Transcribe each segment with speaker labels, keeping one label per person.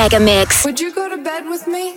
Speaker 1: Mega mix.
Speaker 2: Would you go to bed with me?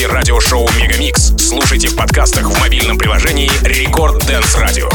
Speaker 3: выпуске радиошоу «Мегамикс». Слушайте в подкастах в мобильном приложении
Speaker 4: «Record
Speaker 1: Dance Radio».